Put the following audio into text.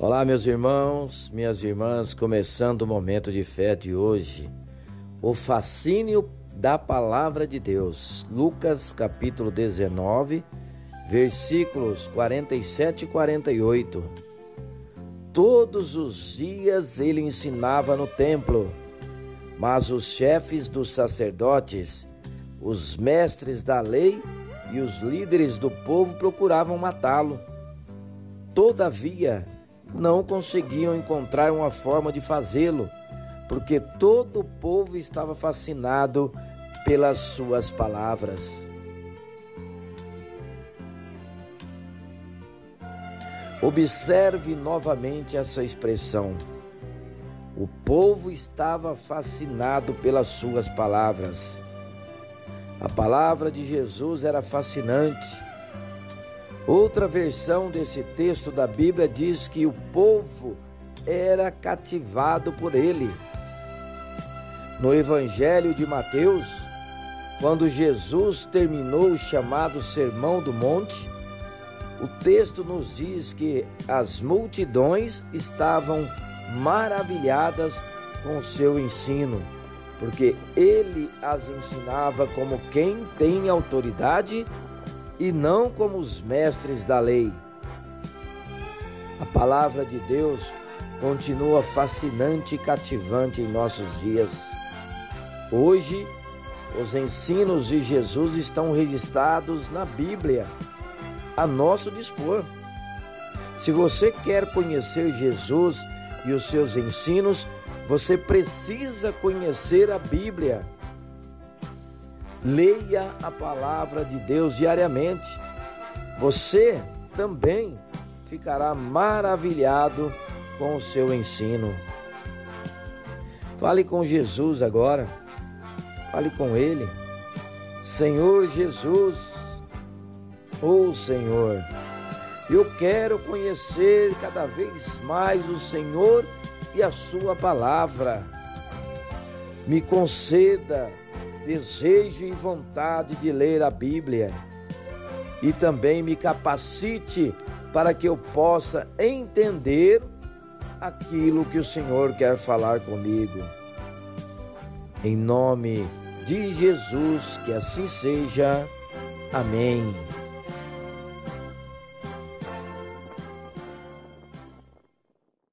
Olá, meus irmãos, minhas irmãs, começando o momento de fé de hoje. O fascínio da palavra de Deus. Lucas, capítulo 19, versículos 47 e 48. Todos os dias ele ensinava no templo, mas os chefes dos sacerdotes, os mestres da lei e os líderes do povo procuravam matá-lo. Todavia, não conseguiam encontrar uma forma de fazê-lo, porque todo o povo estava fascinado pelas suas palavras. Observe novamente essa expressão. O povo estava fascinado pelas suas palavras. A palavra de Jesus era fascinante Outra versão desse texto da Bíblia diz que o povo era cativado por ele. No Evangelho de Mateus, quando Jesus terminou o chamado Sermão do Monte, o texto nos diz que as multidões estavam maravilhadas com o seu ensino, porque ele as ensinava como quem tem autoridade e não como os mestres da lei. A palavra de Deus continua fascinante e cativante em nossos dias. Hoje, os ensinos de Jesus estão registrados na Bíblia, a nosso dispor. Se você quer conhecer Jesus e os seus ensinos, você precisa conhecer a Bíblia. Leia a palavra de Deus diariamente. Você também ficará maravilhado com o seu ensino. Fale com Jesus agora. Fale com Ele. Senhor Jesus, oh Senhor, eu quero conhecer cada vez mais o Senhor e a Sua palavra. Me conceda desejo e vontade de ler a Bíblia e também me capacite para que eu possa entender aquilo que o Senhor quer falar comigo. Em nome de Jesus, que assim seja. Amém.